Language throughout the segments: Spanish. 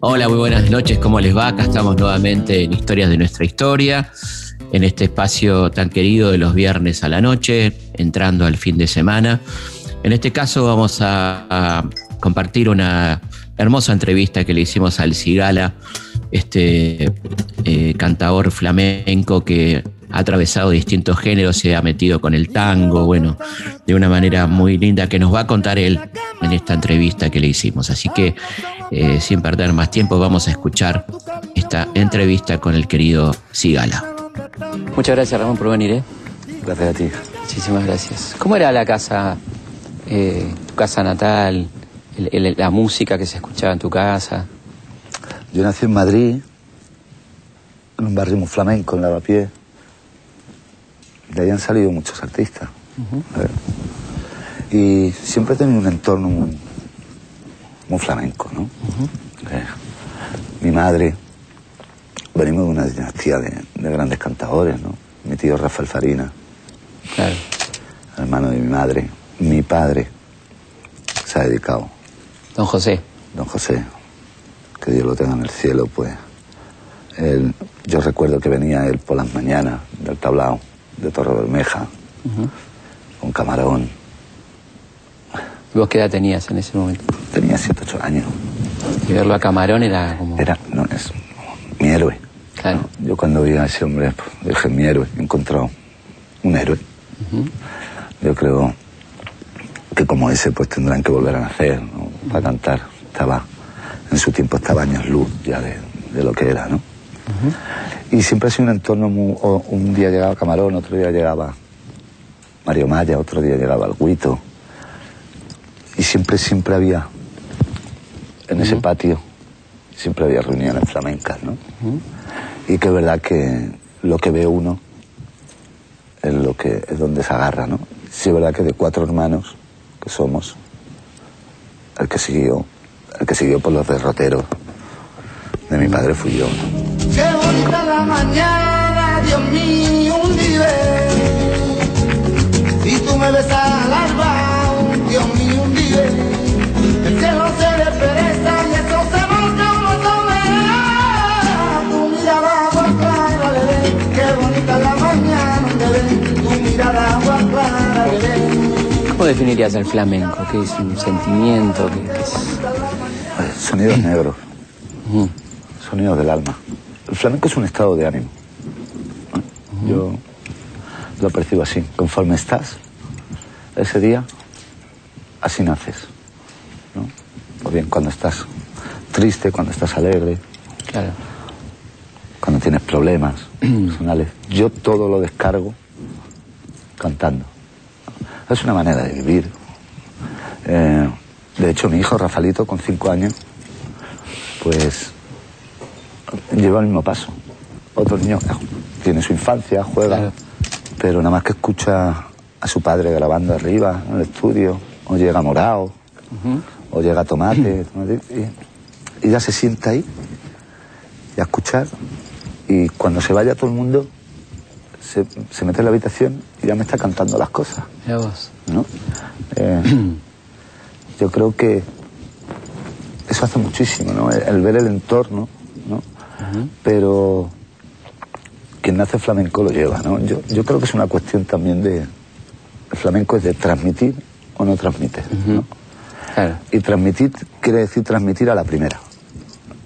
Hola, muy buenas noches, ¿cómo les va? Acá estamos nuevamente en Historias de nuestra historia, en este espacio tan querido de los viernes a la noche, entrando al fin de semana. En este caso vamos a, compartir una hermosa entrevista que le hicimos al Cigala, este eh, cantador flamenco que ha atravesado distintos géneros, se ha metido con el tango, bueno, de una manera muy linda que nos va a contar él en esta entrevista que le hicimos. Así que, eh, sin perder más tiempo, vamos a escuchar esta entrevista con el querido Cigala. Muchas gracias, Ramón, por venir. ¿eh? Gracias a ti. Muchísimas gracias. ¿Cómo era la casa, eh, tu casa natal, el- el- la música que se escuchaba en tu casa? Yo nací en Madrid, en un barrio muy flamenco, en Lavapié. De ahí han salido muchos artistas. ¿eh? Y siempre he tenido un entorno muy, muy flamenco, ¿no? Eh, mi madre, venimos de una dinastía de, de grandes cantadores, ¿no? Mi tío Rafael Farina, Claro. hermano de mi madre. Mi padre se ha dedicado Don José. don José, que Dios lo tenga en el cielo, pues él, yo recuerdo que venía él por las mañanas del tablao de Torre Bermeja, con camarón. ¿Y vos qué edad tenías en ese momento? Tenía 7, 8 años. Y verlo a Camarón era como... Era, no, es mi héroe. Claro. Yo cuando vi a ese hombre, pues, dije, mi héroe, he encontrado un héroe. Yo creo que como ese, pues tendrán que volver a nacer, ¿no? Para cantar. Estaba, en su tiempo estaba años luz ya de, de lo que era, ¿no? Y siempre ha sido un entorno muy... un día llegaba Camarón, otro día llegaba Mario Maya, otro día llegaba el Guito. Y siempre, siempre había, en ese patio, siempre había reuniones flamencas, ¿no? Y que es verdad que lo que ve uno es lo que es donde se agarra, ¿no? Sí es verdad que de cuatro hermanos que somos, el que siguió, el que siguió por los derroteros de mi padre fui yo, ¿no? Qué bonita la mañana, Dios mío, un día. Y tú me besas al alba, Dios mío, un día. El cielo se despereza y eso se volca una soledad. Tu mirada agua clara, bebé. Qué bonita la mañana, bebé. Tu mirada agua clara, bebé. ¿Cómo definirías el flamenco? ¿Qué es un sentimiento? ¿Qué, es? Sonidos negros, Ujú. sonidos del alma. El flamenco es un estado de ánimo. Yo lo percibo así. Conforme estás, ese día, así naces. ¿no? O bien cuando estás triste, cuando estás alegre, Claro. cuando tienes problemas personales. Yo todo lo descargo cantando. Es una manera de vivir. Eh, de hecho, mi hijo Rafalito, con cinco años, pues lleva el mismo paso. Otro niño tiene su infancia, juega, Claro. pero nada más que escucha a su padre grabando arriba en el estudio, o llega morado, o llega tomate, tomate, y, y ya se sienta ahí y a escuchar. Y cuando se vaya todo el mundo, se, se mete en la habitación y ya me está cantando las cosas. Mira vos. ¿no? Eh, yo creo que eso hace muchísimo, ¿no? El, el ver el entorno, ¿no? Pero quien nace flamenco lo lleva, ¿no? Yo, yo creo que es una cuestión también de... El flamenco es de transmitir o no transmitir, ¿no? Claro. Y transmitir quiere decir transmitir a la primera.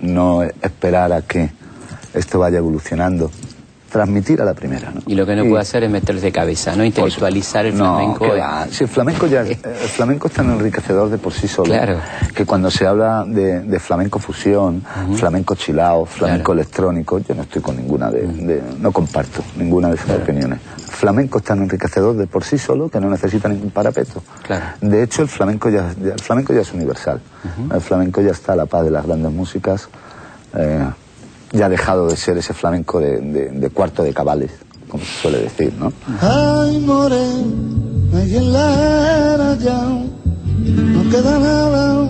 No esperar a que esto vaya evolucionando. Transmitir a la primera, ¿no? Y lo que no puede hacer es meterse de cabeza, ¿no? Intelectualizar el No, flamenco. que va. Si el flamenco ya, el flamenco es tan enriquecedor de por sí solo. Claro. Que cuando se habla de, de flamenco fusión, flamenco chilao, flamenco Claro. electrónico, yo no estoy con ninguna de, de- no comparto ninguna de esas opiniones. Flamenco es tan enriquecedor de por sí solo que no necesita ningún parapeto. Claro. De hecho, el flamenco ya, el flamenco ya es universal. El flamenco ya está a la paz de las grandes músicas. eh, ya ha dejado de ser ese flamenco de, de- de cuarto de cabales, como se suele decir, ¿no? Ay, morena, y en la era ya no queda nada,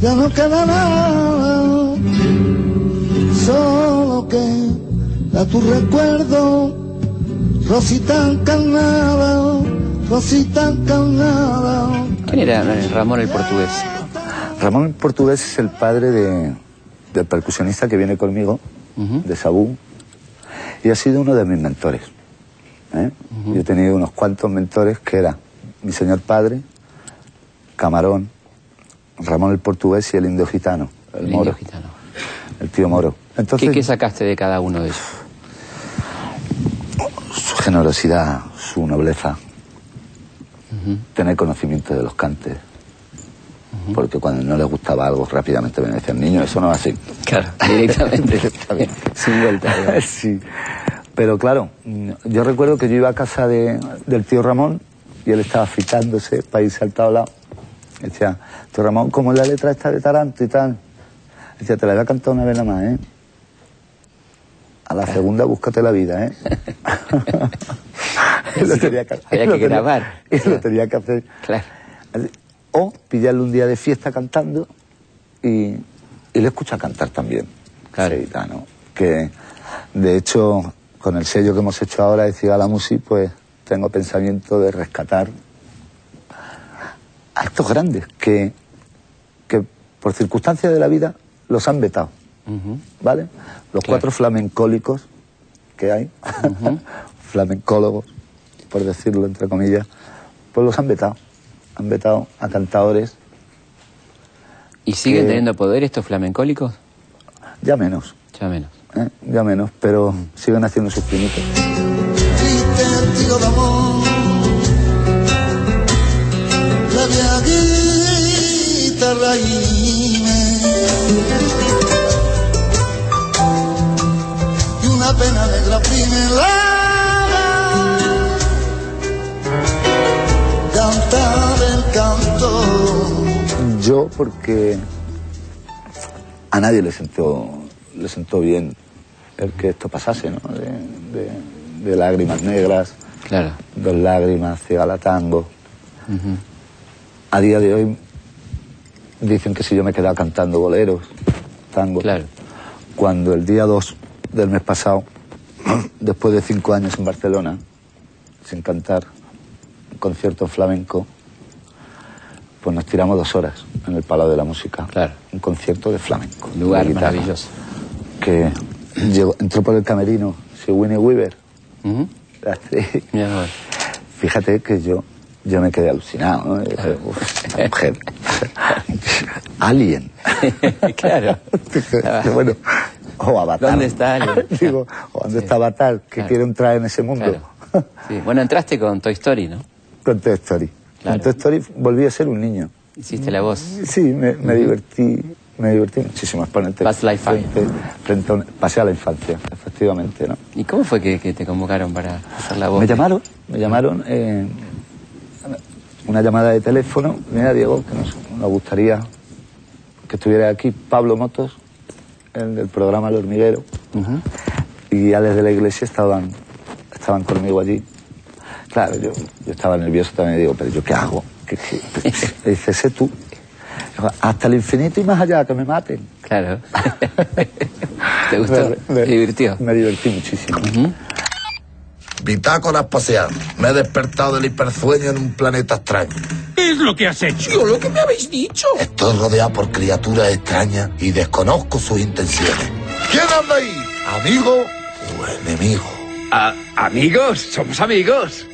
ya no queda nada, solo queda tu recuerdo, Rosita encarnada, Rosita encarnada. ¿Quién era Ramón el portugués? Ramón el portugués es el padre de, del percusionista que viene conmigo, de Sabú, y ha sido uno de mis mentores. ¿eh? Yo he tenido unos cuantos mentores que era mi señor padre, Camarón, Ramón el portugués y el indio gitano, el, moro. gitano. El tío moro. Entonces, ¿Qué, sacaste de cada uno de ellos? Su generosidad, su nobleza, tener conocimiento de los cantes. Porque cuando no les gustaba algo, rápidamente me decían, niño, eso no es así. Claro, directamente. Sin vuelta. sí. Pero claro, yo recuerdo que yo iba a casa de, del tío Ramón y él estaba afitándose para irse al tablado. Decía, tío Ramón, ¿cómo es la letra esta de Taranto y tal? Decía, te la voy a cantar una vez nada más, ¿eh? A la segunda búscate la vida, ¿eh? lo tenía que, Había que grabar. Y lo tenía que hacer. Claro. O pillarle un día de fiesta cantando y, y le escucha cantar también. Claro. Que, de hecho, con el sello que hemos hecho ahora de Cigala Music, pues tengo pensamiento de rescatar a estos grandes que, que por circunstancias de la vida los han vetado. ¿Vale? Los cuatro flamencólicos que hay, flamencólogos, por decirlo entre comillas, pues los han vetado. Han vetado a cantadores. ¿Y siguen teniendo poder estos flamencólicos? Ya menos. Ya menos. ¿Eh? Ya menos, pero siguen haciendo sus pinitos. pena negra primera Porque a nadie le sentó, le sentó bien el que esto pasase, ¿no? De, lágrimas negras, claro. dos lágrimas, cigala tango. A día de hoy dicen que si yo me quedaba cantando boleros, tango. Claro. Cuando el día 2 del mes pasado, después de cinco años en Barcelona, sin cantar, un concierto flamenco, pues nos tiramos dos horas en el Palau de la Música. Claro. Un concierto de flamenco. Un lugar maravilloso. Que llegó, entró por el camerino, si Winnie Weaver. Fíjate que yo, yo me quedé alucinado. ¿no? mujer. Alien. claro. bueno, o Avatar. ¿Dónde está Digo, ¿dónde está Avatar? Que quiere entrar en ese mundo. Sí. Bueno, entraste con Toy Story, ¿no? Con Toy Story. Con Toy Story volví a ser un niño. Hiciste la voz. Sí, me, divertí. Me divertí muchísimo exponente. frente, frente a pasé a la infancia, efectivamente, ¿no? ¿Y cómo fue que, te convocaron para hacer la voz? Me llamaron, me llamaron eh, una llamada de teléfono. Mira, Diego, que nos, nos gustaría que estuviera aquí Pablo Motos, en el programa El Hormiguero. Y ya desde la iglesia estaban, estaban conmigo allí. Claro, yo, yo estaba nervioso también, digo, pero ¿yo qué hago? ¿Qué, dice, sé tú. Hasta el infinito y más allá, que me maten. Claro. ¿Te gustó? Me, divirtió? Me divertí muchísimo. Bitácoras pasear. Me he despertado del hipersueño en un planeta extraño. ¿Qué es lo que has hecho? Yo lo que me habéis dicho. Estoy rodeado por criaturas extrañas y desconozco sus intenciones. ¿Quién anda ahí? ¿Amigo o enemigo? ¿Amigos? ¿Somos amigos?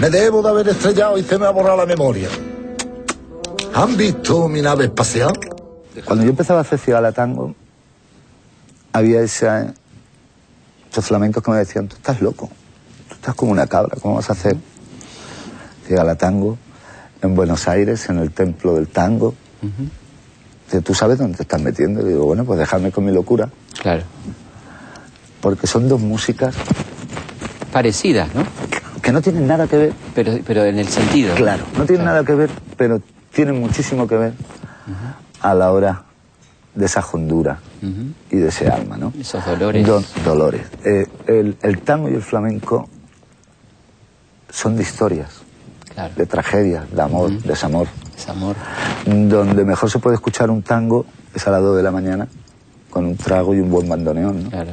Me debo de haber estrellado y se me ha borrado la memoria. ¿Han visto mi nave espacial? Cuando yo empezaba a hacer cigala tango, había esa, esos flamencos que me decían, tú estás loco, tú estás como una cabra, ¿cómo vas a hacer la tango en Buenos Aires, en el templo del tango. ¿Tú sabes dónde te estás metiendo? Y digo, bueno, pues déjame con mi locura. Claro. Porque son dos músicas... Parecidas, ¿no? Que no tienen nada que ver. Pero, pero en el sentido. Claro, no tienen nada que ver, pero tienen muchísimo que ver a la hora de esa hondura y de ese alma, ¿no? Esos dolores. dolores. Eh, el, el tango y el flamenco son de historias de tragedia, de amor, de desamor. Desamor. Donde mejor se puede escuchar un tango es a las 2 de la mañana, con un trago y un buen bandoneón. Claro.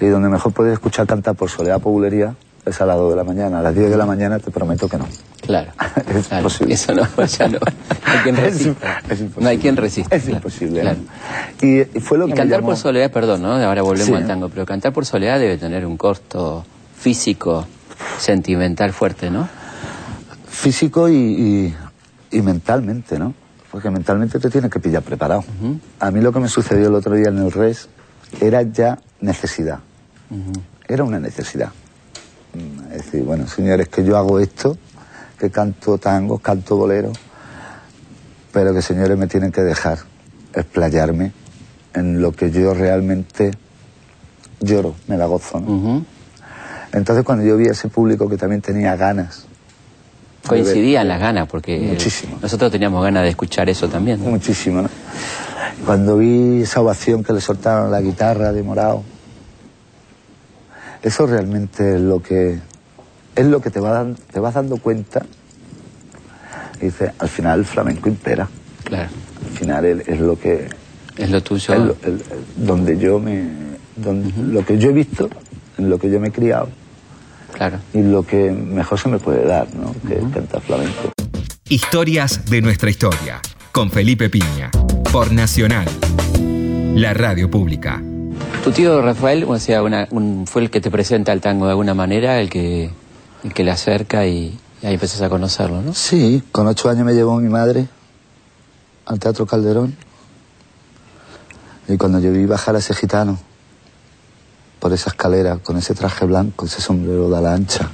Y donde mejor puedes escuchar cantar por Soledad Populería es a las 2 de la mañana. A las 10 de la mañana te prometo que no. Claro. Es claro. imposible. Eso no, ya no. Hay quien Es resista. es imposible. no hay quien resista. Es claro, imposible. Y, y fue lo que Y cantar llamó- por soledad, perdón, ¿no? Ahora volvemos Sí. al tango, pero cantar por soledad debe tener un costo físico, sentimental fuerte, ¿no? físico y, y- y mentalmente, ¿no? Porque mentalmente te tienes que pillar preparado. A mí lo que me sucedió el otro día en el RES era ya necesidad. Era una necesidad. Es decir, bueno, señores, que yo hago esto, que canto tangos, canto bolero, pero que señores me tienen que dejar explayarme en lo que yo realmente lloro, me la gozo. Entonces cuando yo vi a ese público que también tenía ganas Coincidían las ganas, porque Muchísimo. nosotros teníamos ganas de escuchar eso también. ¿no? Muchísimo, ¿no? Cuando vi esa ovación que le soltaron la guitarra de morado, eso realmente es lo que es lo que te, va dan- te vas dando cuenta. Y dice, al final el flamenco impera. Claro. Al final es, es lo que Es lo tuyo. es lo- el- el- donde yo me donde- lo que yo he visto, en lo que yo me he criado Claro. y lo que mejor se me puede dar, ¿no? Que es cantar flamenco. Historias de nuestra historia, con Felipe Piña, por Nacional, la radio pública. Tu tío Rafael, o sea, una- un- fue el que te presenta el tango de alguna manera, el que, el que le acerca y, y ahí empezás a conocerlo, ¿no? Sí, con ocho años me llevó mi madre al Teatro Calderón. Y cuando yo vi bajar a ese gitano por esa escalera, con ese traje blanco, ese sombrero de ala ancha,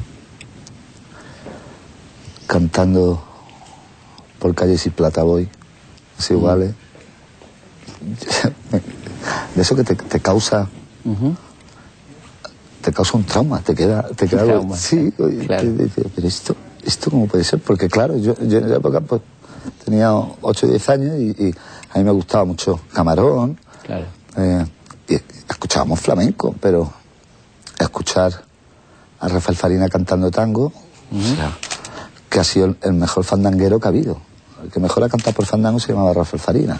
cantando por calles y plata voy, es iguales. De eso que te, te causa te causa un trauma, te queda, te queda trauma, sí, claro. te- te- te- pero esto, esto cómo puede ser, porque claro, yo, yo en esa época pues tenía 8 o 10 años y, y a mí me gustaba mucho Camarón, Claro. eh, y escuchábamos flamenco, pero escuchar a Rafael Farina cantando tango, o sea, que ha sido el, el mejor fandanguero que ha habido. El que mejor ha cantado por fandango se llamaba Rafael Farina.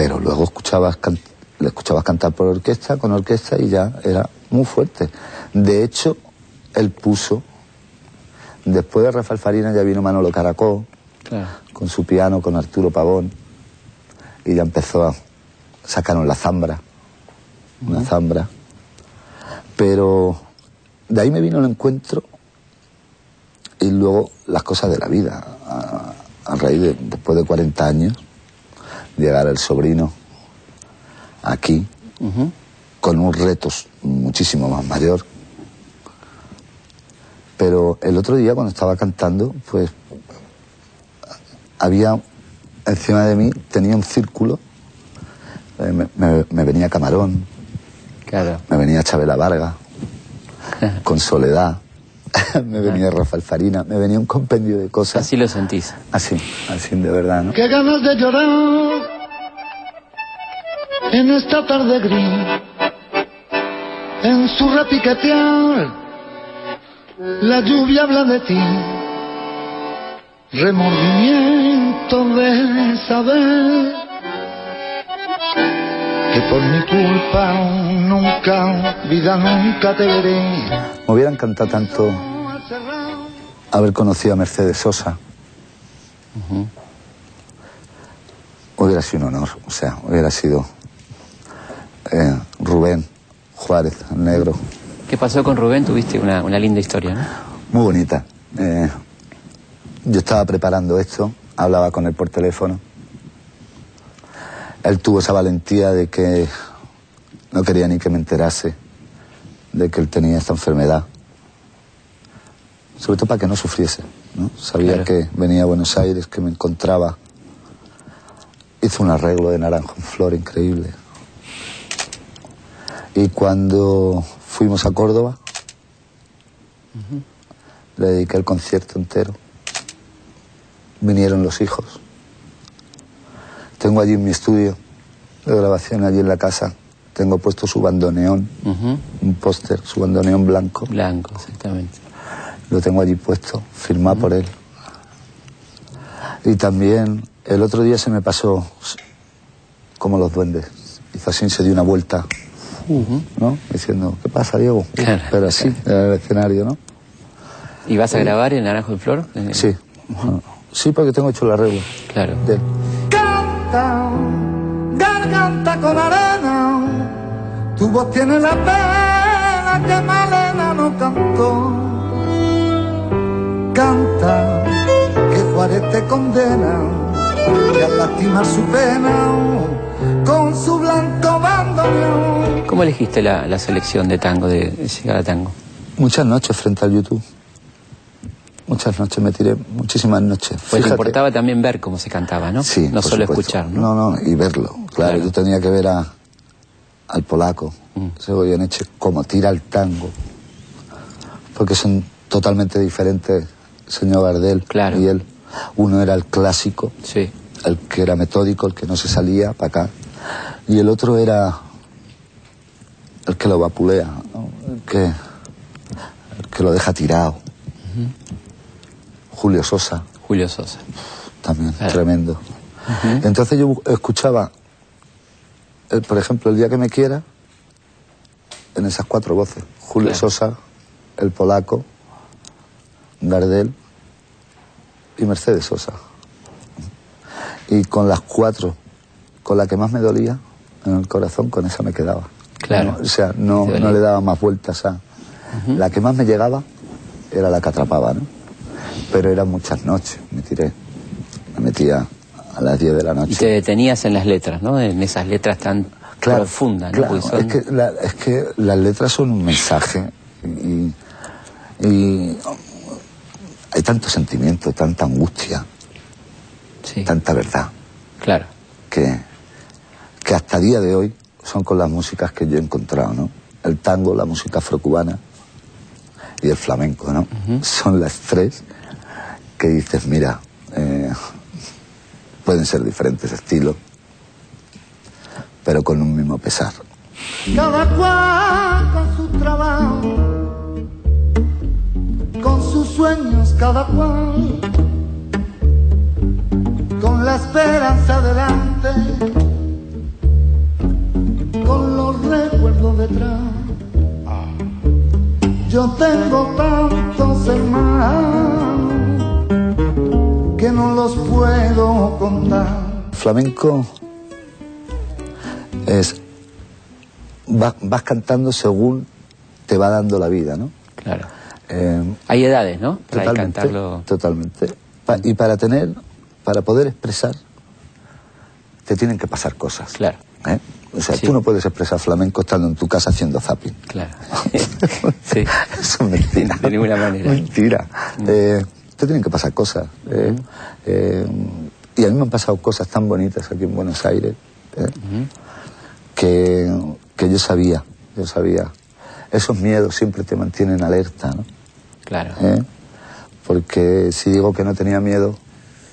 Pero luego escuchabas le escuchabas cantar por orquesta, con orquesta, y ya era muy fuerte. De hecho, él puso, después de Rafael Farina ya vino Manolo Caracol, Claro. con su piano, con Arturo Pavón, y ya empezó a sacaron la zambra, una zambra. Pero de ahí me vino el encuentro y luego las cosas de la vida. A, a raíz de, después de 40 años, llegar el sobrino aquí con un reto muchísimo más mayor. Pero el otro día cuando estaba cantando, pues había encima de mí, tenía un círculo, eh, me, me- me venía Camarón, Claro. me venía Chabela Varga, con Soledad, me venía Rafael Farina, me venía un compendio de cosas Así lo sentís. así, así de verdad, ¿no? Qué ganas de llorar en esta tarde gris, en su repiquetear, la lluvia habla de ti, remordimiento de saber que por mi culpa nunca, vida nunca te veré. Me hubiera encantado tanto haber conocido a Mercedes Sosa. Hubiera sido un honor, o sea, hubiera sido eh, Rubén Juárez, el negro, ¿Qué pasó con Rubén? Tuviste una, una linda historia, ¿no? muy bonita. Eh, yo estaba preparando esto, hablaba con él por teléfono. Él tuvo esa valentía de que no quería ni que me enterase de que él tenía esta enfermedad. Sobre todo para que no sufriese. ¿no? Sabía Claro. que venía a Buenos Aires, que me encontraba. Hizo un arreglo de naranjo en flor increíble. Y cuando fuimos a Córdoba, le dediqué el concierto entero. Vinieron los hijos. Tengo allí en mi estudio de grabación, allí en la casa, tengo puesto su bandoneón, un póster, su bandoneón blanco. Blanco, exactamente. Lo tengo allí puesto, firmado por él. Y también el otro día se me pasó como los duendes. Hizo así, se dio una vuelta uh, ¿no? Diciendo, ¿qué pasa, Diego? Claro, pero así, era el escenario, ¿no? ¿Y vas a grabar en Naranjo en Flor? Eh, Sí. Sí, porque tengo hecho el arreglo. Claro. de él. Canta, garganta con arena, tu voz tiene la pena que Malena no cantó. Canta, que Juárez te condena, y al lastimar su pena, con su blanco bandoneón. ¿Cómo elegiste la, la selección de tango, de, de llegar a tango? Muchas noches frente al YouTube. Muchas noches me tiré, muchísimas noches. Pues te Fíjate. importaba también ver cómo se cantaba, ¿no? Sí, No por solo supuesto. escuchar, ¿no? No, no, y verlo. Claro, Claro. yo tenía que ver a, al polaco, Mm. Goyeneche, cómo tira el tango. Porque son totalmente diferentes, el señor Gardel Claro. y él. Uno era el clásico, Sí, el que era metódico, el que no se salía para acá. Y el otro era el que lo vapulea, ¿no? el, que, el que lo deja tirado. Julio Sosa, Julio Sosa. también, Claro. tremendo. Entonces yo escuchaba, eh, por ejemplo, El día que me quiera, en esas cuatro voces. Julio Claro. Sosa, el polaco, Gardel y Mercedes Sosa. Y con las cuatro, con la que más me dolía en el corazón, con esa me quedaba. Claro. No, o sea, no, no le daba más vueltas a... La que más me llegaba era la que atrapaba, ¿no? Pero eran muchas noches, me tiré. Me metía a las 10 de la noche. Y te detenías en las letras, ¿no? En esas letras tan profundas, ¿no? claro, son- es, que la- es que las letras son un mensaje y, y hay tanto sentimiento, tanta angustia, Sí, tanta verdad, claro. que, que hasta día de hoy son con las músicas que yo he encontrado, ¿no? El tango, la música afrocubana y el flamenco, ¿no? Son las tres que dices, mira, eh, pueden ser diferentes estilos, pero con un mismo pesar. Cada cual con su trabajo, con sus sueños cada cual, con la esperanza delante, con los recuerdos detrás. Yo tengo tantos hermanos no los puedo contar. Flamenco es va- vas cantando según te va dando la vida, ¿no? Claro. Eh, Hay edades, ¿no? Para totalmente, cantarlo. totalmente. Pa- y para tener, para poder expresar, te tienen que pasar cosas. Claro, ¿eh? O sea, Sí. tú no puedes expresar flamenco estando en tu casa haciendo zapping. claro. sí. Eso es mentira. De ninguna manera. Mentira. Eh, te tienen que pasar cosas. eh, eh, y a mí me han pasado cosas tan bonitas aquí en Buenos Aires eh, que, que yo sabía, yo sabía. Esos miedos siempre te mantienen alerta, ¿no? Claro. Porque si digo que no tenía miedo,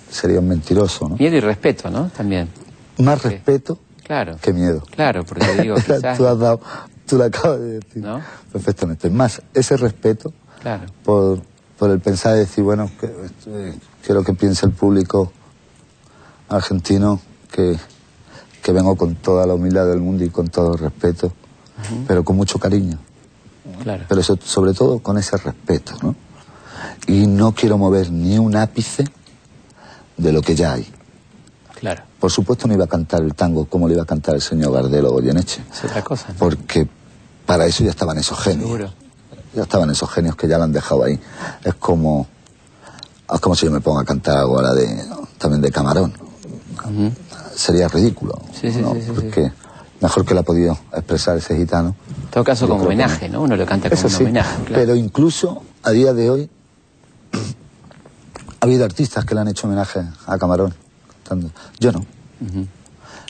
sería un mentiroso, ¿no? Miedo y respeto, ¿no? También. Más respeto Claro. que miedo. Claro, porque digo, quizás... tú has dado, tú lo acabas de decir ¿No? perfectamente. Más ese respeto Claro. por, por el pensar de decir, bueno, que, eh, quiero que piense el público argentino que, que vengo con toda la humildad del mundo y con todo el respeto, pero con mucho cariño. Claro. Pero so- sobre todo con ese respeto, ¿no? Y no quiero mover ni un ápice de lo que ya hay. Claro. Por supuesto no iba a cantar el tango como le iba a cantar el señor Gardel o Goyeneche, Es otra cosa. ¿no? porque para eso ya estaban esos genios. Seguro. Ya estaban esos genios que ya lo han dejado ahí. Es como, es como si yo me ponga a cantar ahora de, también de Camarón. Sería ridículo. Sí, sí, ¿no? sí. Porque mejor que lo ha podido expresar ese gitano. En todo caso, como homenaje, no. ¿no? Uno lo canta como un homenaje. Claro. pero incluso a día de hoy ha habido artistas que le han hecho homenaje a Camarón. cantando. Yo no.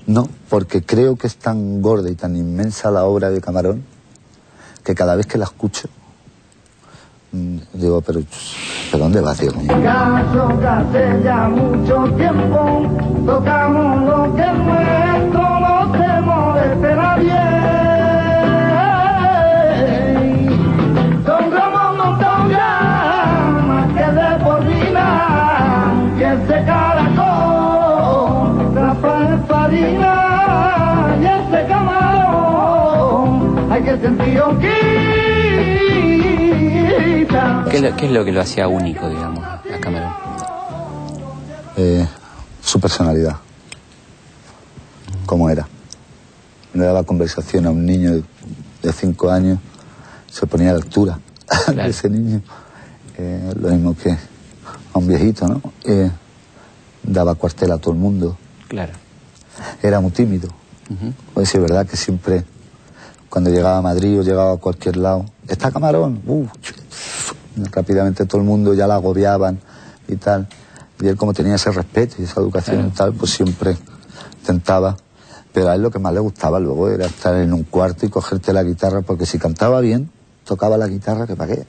No, porque creo que es tan gorda y tan inmensa la obra de Camarón que cada vez que la escucho digo, pero, ¿pero dónde vas, que hace ya mucho tiempo tocamos lo que es nuestro, no se moleste nadie. Don Ramón no toca más que de por vida, que ese caracol, Rafael Farina y ese camarón he sentido quita. ¿Qué, es lo- qué es lo que lo hacía único, digamos, a Camarón? Eh, su personalidad. Cómo era. Le daba conversación a un niño de- de cinco años, se ponía a la altura de ese niño. Eh, lo mismo que a un viejito, ¿no? Eh, daba cuartel a todo el mundo. Claro. Era muy tímido. Pues sí, es verdad que siempre, cuando llegaba a Madrid o llegaba a cualquier lado, ¿está Camarón? Uf, rápidamente todo el mundo ya la agobiaban y tal. Y él como tenía ese respeto y esa educación y tal, pues siempre intentaba. Pero a él lo que más le gustaba luego era estar en un cuarto y cogerte la guitarra, porque si cantaba bien, tocaba la guitarra que para qué.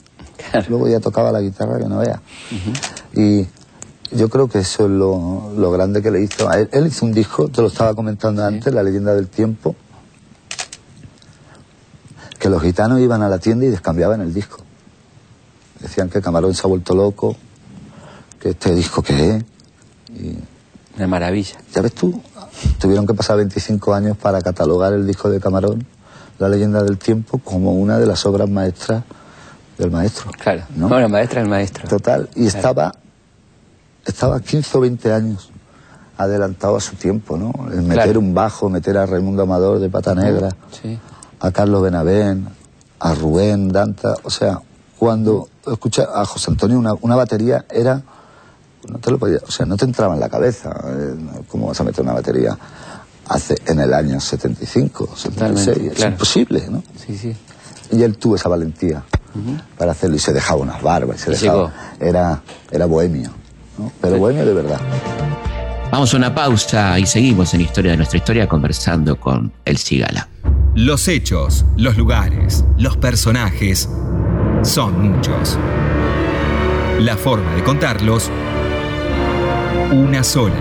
Luego ya tocaba la guitarra que no vea. Y yo creo que eso es lo, lo grande que le hizo. A Él, él hizo un disco, te lo estaba comentando antes, La leyenda del tiempo, que los gitanos iban a la tienda y descambiaban el disco. Decían que Camarón se ha vuelto loco, que este disco qué es. Y Una maravilla. ya ves tú, tuvieron que pasar 25 años para catalogar el disco de Camarón, La leyenda del tiempo, como una de las obras maestras del maestro. Claro. ¿no? Bueno, maestra el maestro. Total, y estaba, estaba 15 o 20 años adelantado a su tiempo, ¿no? El meter Claro. un bajo, meter a Raimundo Amador de Pata Negra, Sí. a Carlos Benavén, a Rubén Danta, o sea, cuando escucha a José Antonio una, una batería era no te lo podía, o sea, no te entraba en la cabeza, eh, ¿cómo vas a meter una batería hace en el año 75, 76? Totalmente, es claro. imposible, ¿no? Sí, sí. Y él tuvo esa valentía para hacerlo y se dejaba unas barbas, y se dejaba, llegó. era, era bohemio, ¿no? pero Sí. bohemio de verdad. Vamos a una pausa y seguimos en Historia de nuestra historia conversando con El Cigala. Los hechos, los lugares, los personajes son muchos. La forma de contarlos, una sola.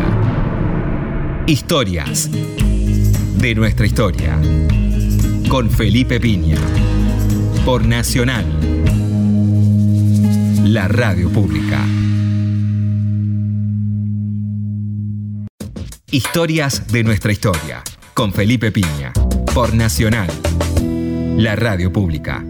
Historias de nuestra historia. Con Felipe Piña. Por Nacional. La radio pública. Historias de nuestra historia. Con Felipe Piña. Por Nacional. La radio pública.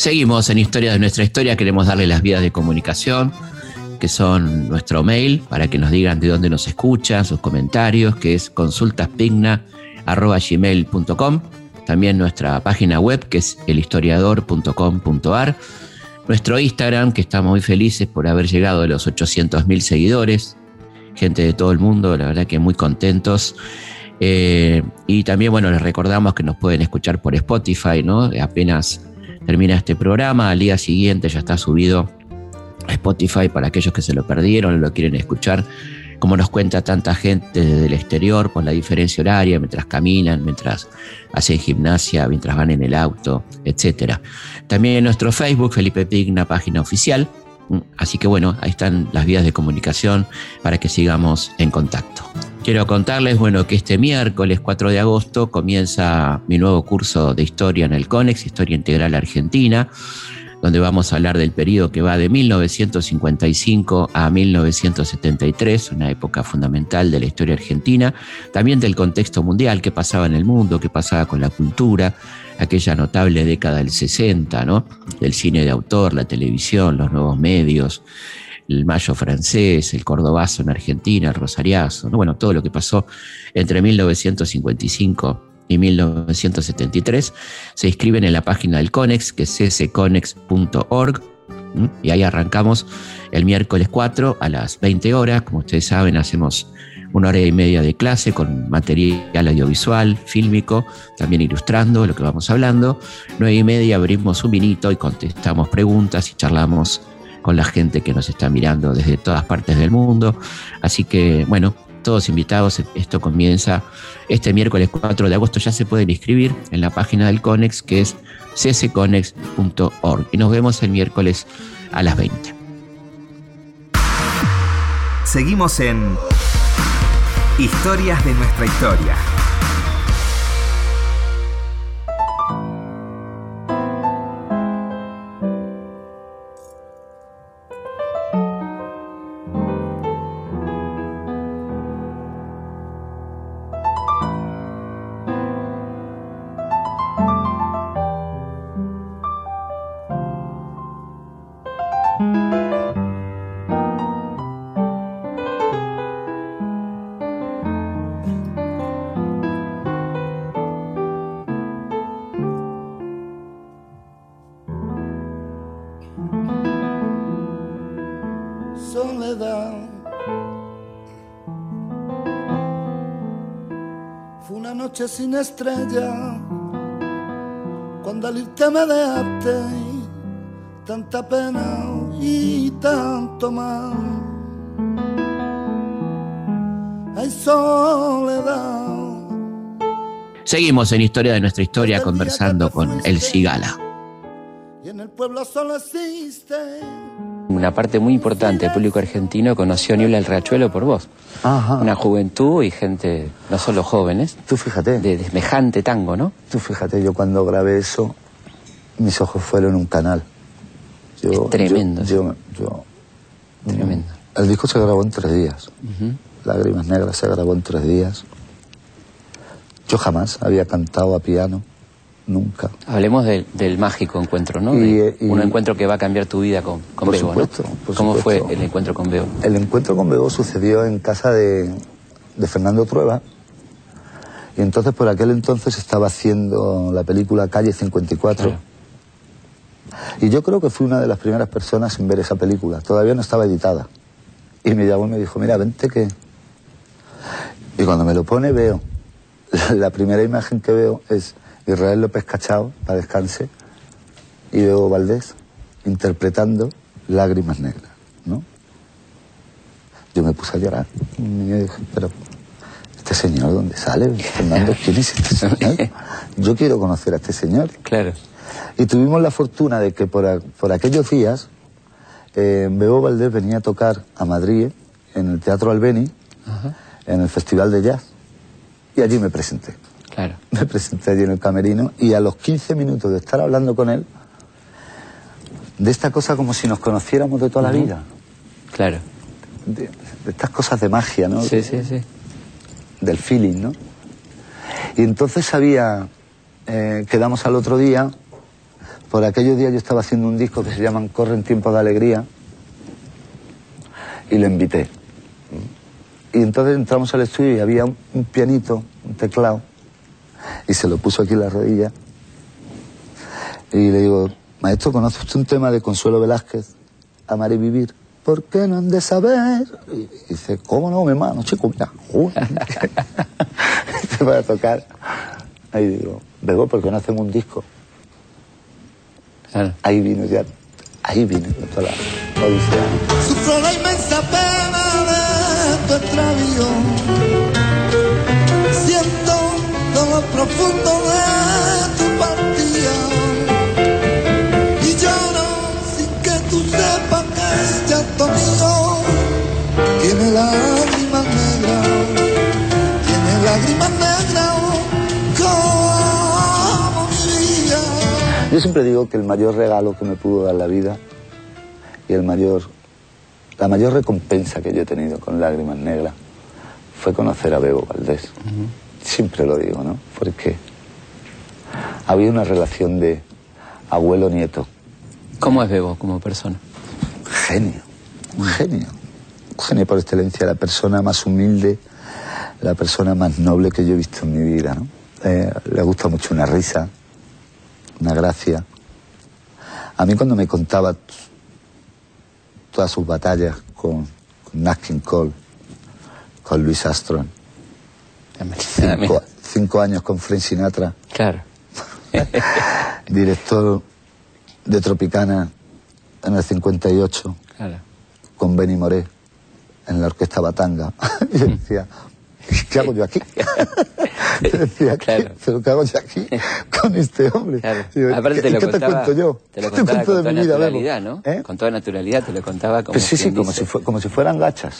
Seguimos en Historia de nuestra historia. Queremos darle las vías de comunicación, que son nuestro mail, para que nos digan de dónde nos escuchan, sus comentarios, que es consultaspigna.gmail.com. También nuestra página web, que es elhistoriador.com.ar. Nuestro Instagram, que estamos muy felices por haber llegado a los 800.000 seguidores. Gente de todo el mundo, la verdad que muy contentos. Eh, y también, bueno, les recordamos que nos pueden escuchar por Spotify, ¿no? Apenas termina este programa, al día siguiente ya está subido a Spotify para aquellos que se lo perdieron lo quieren escuchar, como nos cuenta tanta gente desde el exterior por la diferencia horaria, mientras caminan, mientras hacen gimnasia, mientras van en el auto, etcétera. También en nuestro Facebook, Felipe Pigna, página oficial. Así que bueno, ahí están las vías de comunicación para que sigamos en contacto. Quiero contarles, bueno, que este miércoles 4 de agosto comienza mi nuevo curso de historia en el CONEX, Historia Integral Argentina, donde vamos a hablar del periodo que va de 1955 a 1973, una época fundamental de la historia argentina, también del contexto mundial, qué pasaba en el mundo, qué pasaba con la cultura, aquella notable década del 60, ¿no? Del cine de autor, la televisión, los nuevos medios, el mayo francés, el cordobazo en Argentina, el rosariazo, ¿no? bueno, todo lo que pasó entre 1955 y 1973, se inscriben en la página del CONEX, que es csconex.org, y ahí arrancamos el miércoles 4 a las 20 horas, como ustedes saben, hacemos una hora y media de clase con material audiovisual, fílmico, también ilustrando lo que vamos hablando. Nueve y media abrimos un vinito y contestamos preguntas y charlamos con la gente que nos está mirando desde todas partes del mundo. Así que, bueno, todos invitados. Esto comienza este miércoles 4 de agosto. Ya se pueden inscribir en la página del CONEX, que es csconex.org. Y nos vemos el miércoles a las 20. Seguimos en Historias de nuestra historia. Estrella cuando al irte me dejaste tanta pena y tanto mal. Hay soledad. Seguimos en Historia de nuestra historia conversando con El Cigala. Y en el pueblo solo existe una parte muy importante del público argentino conoció a Niebla el Riachuelo por vos. Ajá. Una juventud y gente, no solo jóvenes, Tú fíjate. de, de semejante tango, ¿no? Tú fíjate, yo cuando grabé eso, mis ojos fueron un canal. Yo, Es tremendo, Yo, yo, yo- Tremendo. el disco se grabó en tres días. Lágrimas Negras se grabó en tres días. Yo jamás había cantado a piano, nunca. Hablemos del, del mágico encuentro, ¿no? Y, eh, y- un encuentro que va a cambiar tu vida con, con Por Bebo, supuesto, ¿no? por ¿Cómo supuesto. fue el encuentro con Bebo? El encuentro con Bebo sucedió en casa de, de Fernando Trueba. Y entonces por aquel entonces estaba haciendo la película Calle 54. Claro. Y yo creo que fui una de las primeras personas en ver esa película. Todavía no estaba editada. Y me llamó y me dijo, mira, vente que... Y cuando me lo pone veo, la primera imagen que veo es Israel López Cachao, para descanse, y Bebo Valdés interpretando Lágrimas Negras, ¿no? Yo me puse a llorar. Y yo dije, pero, ¿este señor dónde sale? Fernando, ¿quién es este señor? Yo quiero conocer a este señor. Claro. Y tuvimos la fortuna de que por, a- por aquellos días eh, Bebo Valdés venía a tocar a Madrid en el Teatro Albeni, en el Festival de Jazz. Y allí me presenté. Claro. Me presenté allí en el camerino y a los 15 minutos de estar hablando con él, de esta cosa como si nos conociéramos de toda la vida, Claro. de, de estas cosas de magia, ¿no? Sí, sí, sí. del feeling, ¿no? Y entonces sabía, eh, quedamos al otro día, por aquellos días yo estaba haciendo un disco que se llaman Corren tiempos de alegría, y lo invité. Y entonces entramos al estudio y había un, un pianito, un teclado, y se lo puso aquí en la rodilla. Y le digo, maestro, ¿conoce usted un tema de Consuelo Velázquez, Amar y Vivir? ¿Por qué no han de saber? Y dice, ¿cómo no, mi hermano? Chico, mira. Se va a tocar. Ahí digo, Bego, ¿por qué no hacemos un disco? Claro. Ahí vino ya, ahí vino toda la odisea. Sufro la inmensa pena de tu Yo siempre digo que el mayor regalo que me pudo dar la vida y el mayor, la mayor recompensa que yo he tenido con Lágrimas Negras fue conocer a Bebo Valdés. Siempre lo digo, ¿no? Porque había una relación de abuelo-nieto. ¿Cómo es Bebo como persona? Genio, un genio. Un genio por excelencia, la persona más humilde, la persona más noble que yo he visto en mi vida, ¿no? Eh, le gusta mucho una risa, una gracia. A mí cuando me contaba todas sus batallas con, con Nat King Cole, con Luis Armstrong, cinco, cinco años con Frank Sinatra, Claro. director de Tropicana en el 58, Claro. con Benny Moré en la orquesta Batanga. y yo decía, ¿qué hago yo aquí? yo decía, ¿qué, Claro. ¿pero qué hago yo aquí con este hombre? Claro. Digo, Aparte ¿qué, te lo qué te contaba, cuento yo? Te lo ¿Qué contaba cuento con toda de mi vida, naturalidad, ¿no? ¿Eh? Con toda naturalidad te lo contaba como Pues sí, sí, como si, como si fueran gachas.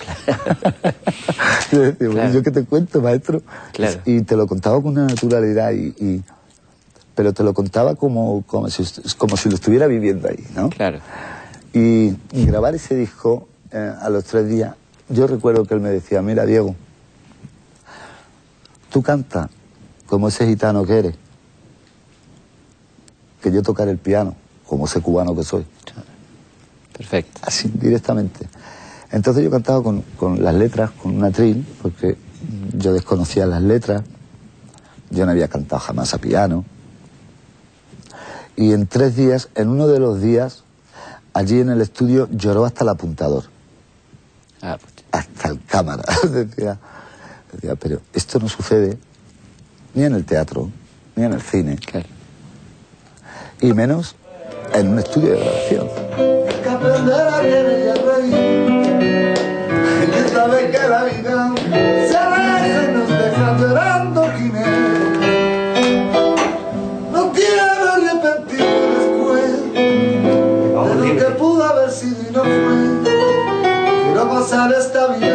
yo decía, bueno, Claro. ¿yo qué te cuento, maestro? Claro. Y te lo contaba con una naturalidad, y, y- pero te lo contaba como, como, si, como si lo estuviera viviendo ahí, ¿no? Claro. Y, y grabar ese disco eh, a los tres días, yo recuerdo que él me decía, mira Diego, tú canta como ese gitano que eres, que yo tocar el piano, como ese cubano que soy, Perfecto. así directamente. Entonces yo cantaba con, con las letras, con un atril, porque yo desconocía las letras, yo no había cantado jamás a piano. Y en tres días, en uno de los días, allí en el estudio lloró hasta el apuntador, Ah, pues, hasta el cámara. decía, decía, pero esto no sucede ni en el teatro, ni en el cine, claro. y menos en un estudio de grabación. que aprender a reír y a reír. Y sabe que la vida se aleja y nos deja llorando quimeras. No quiero arrepentirme después de lo que pudo haber sido y no fue. Quiero pasar esta vida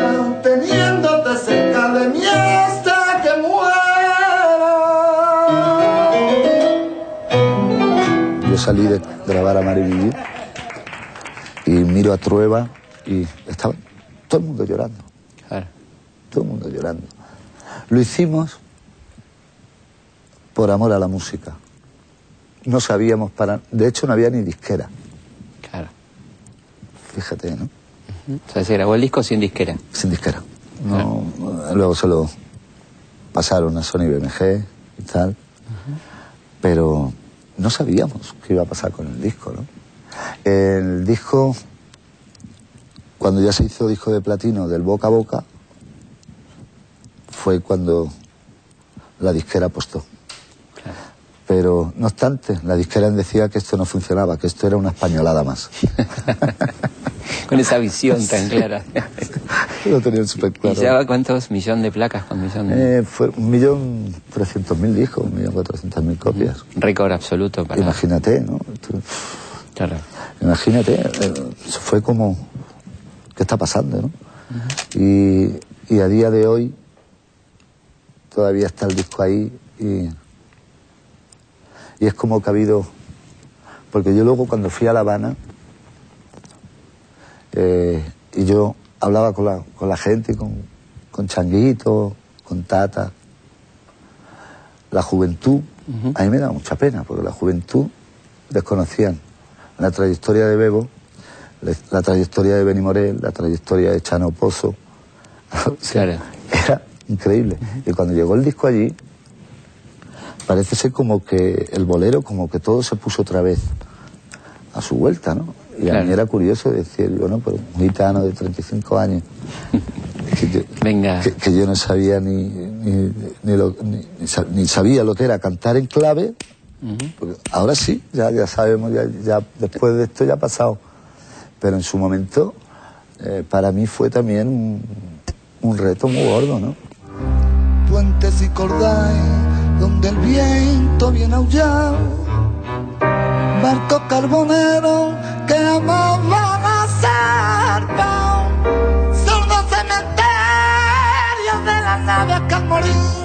salí de grabar a Mar y Vivir y miro a Trueba y estaba todo el mundo llorando, claro. todo el mundo llorando. Lo hicimos por amor a la música. No sabíamos para... De hecho, no había ni disquera, Claro. fíjate, ¿no? O sea, se grabó el disco sin disquera. Sin disquera. No, Luego se lo pasaron a Sony BMG y tal. Pero no sabíamos qué iba a pasar con el disco, ¿no? El disco, cuando ya se hizo disco de platino del boca a boca, fue cuando la disquera apostó. Pero, no obstante, la disquera decía que esto no funcionaba, que esto era una españolada más. Con esa visión tan clara. Lo tenían súper ¿Y claro. llevaba cuántos millón de placas con millón de... Eh, fue un millón trescientos mil discos, un millón cuatrocientos mil copias. Récord absoluto para... Imagínate, ¿no? Claro. Imagínate, eh, eso fue como, ¿qué está pasando, no? y, y a día de hoy todavía está el disco ahí y, y es como que ha habido, porque yo luego cuando fui a La Habana eh, y yo hablaba con la, con la gente, con, con Changuito, con Tata, la juventud, a mí me da mucha pena, porque la juventud desconocían la trayectoria de Bebo, la, trayectoria de Benny Morel, la trayectoria de Chano Pozo. O sea, Claro. Era increíble. Y cuando llegó el disco allí, parece ser como que el bolero, como que todo se puso otra vez a su vuelta, ¿no? Y a mí era curioso decir, bueno, pero un gitano de 35 años, que yo, Venga. que, que yo no sabía ni, ni, ni lo- ni- ni sa- ni sabía lo que era cantar en clave, ahora sí, ya, ya sabemos, ya, ya después de esto ya ha pasado. Pero en su momento, eh, para mí fue también un, un reto muy gordo, ¿no? puentes y cordales donde el viento viene aullado, barcos carboneros que amaban a zarpao, sordos cementerios de las naves que al morir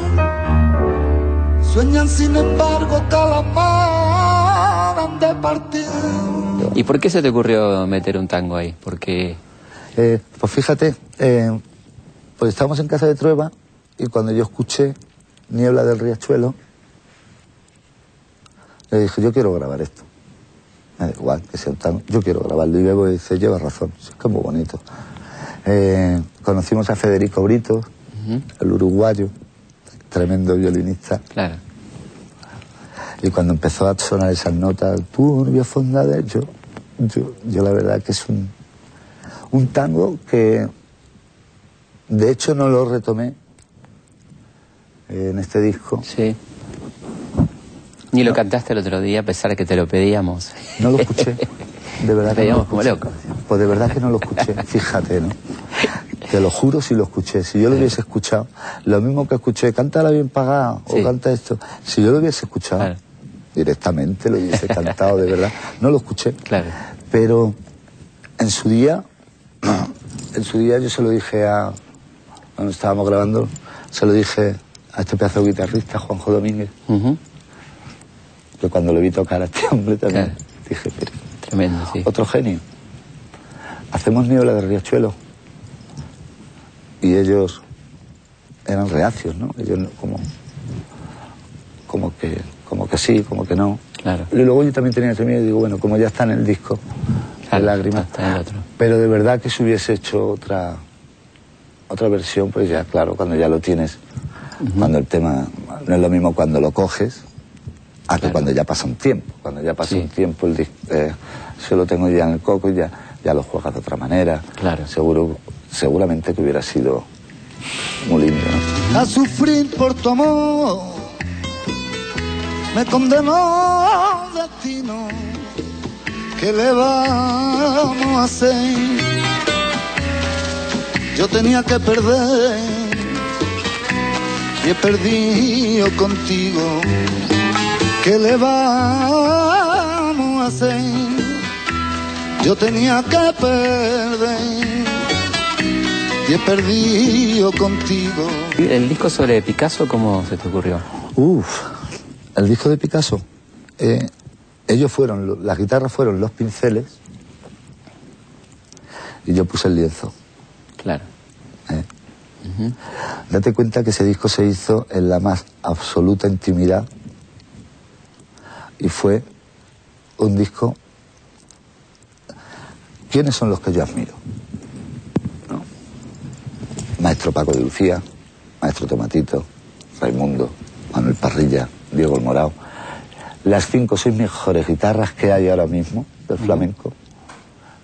sueñan sin embargo que al amor han de partir. ¿Y por qué se te ocurrió meter un tango ahí? Porque... Eh, pues fíjate, eh, pues estábamos en casa de Trueba y cuando yo escuché Niebla del Riachuelo, le dije, yo quiero grabar esto. Me da igual que sea un tango, yo quiero grabarlo. Y Bebo dice, lleva razón, es que es muy bonito. Eh, conocimos a Federico Brito, el uruguayo, tremendo violinista. Claro. Y cuando empezó a sonar esas notas, turbia fonda de yo, yo, yo la verdad que es un, un tango que de hecho no lo retomé en este disco. Sí. Ni lo cantaste el otro día a pesar de que te lo pedíamos. No lo escuché. De verdad que no lo pedíamos como escuché. loco. Pues de verdad que no lo escuché, fíjate, ¿no? Te lo juro si lo escuché. Si yo lo hubiese escuchado, lo mismo que escuché, cántala bien pagada Sí. o canta esto. Si yo lo hubiese escuchado, Claro. directamente lo hubiese cantado, de verdad. No lo escuché. Claro. Pero en su día, en su día yo se lo dije a, cuando estábamos grabando, se lo dije a este pedazo de guitarrista, Juanjo Domínguez, Ujú. que cuando lo vi tocar a este hombre también, Claro. dije, pero, Tremendo, sí. otro genio. Hacemos Niebla de Riachuelo. Y ellos eran reacios, ¿no? Ellos como, como que, como que sí, como que no. Claro. Y luego yo también tenía ese miedo y digo, bueno, como ya está en el disco, Claro, de lágrimas. está en el otro. Pero de verdad que si hubiese hecho otra, otra versión, pues ya, claro, cuando ya lo tienes, cuando el tema no es lo mismo cuando lo coges, Ah, que cuando ya pasa un tiempo, cuando ya pasa un tiempo, el disco, eh, se lo tengo ya en el coco y ya, ya lo juegas de otra manera. Claro. Seguro, seguramente que hubiera sido muy lindo. ¿no? a sufrir por tu amor. Me condenó destino. ¿Qué le vamos a hacer? Yo tenía que perder y he perdido contigo. ¿Qué le vamos a hacer? Yo tenía que perder y he perdido contigo. ¿El disco sobre Picasso cómo se te ocurrió? Uf, el disco de Picasso. eh, ellos fueron, las guitarras fueron los pinceles y yo puse el lienzo. Claro. eh. Date cuenta que ese disco se hizo en la más absoluta intimidad y fue un disco. ¿Quiénes son los que yo admiro? ¿No? Maestro Paco de Lucía, Maestro Tomatito, Raimundo, Manuel Parrilla, Diego el Morao. Las cinco o seis mejores guitarras que hay ahora mismo del flamenco.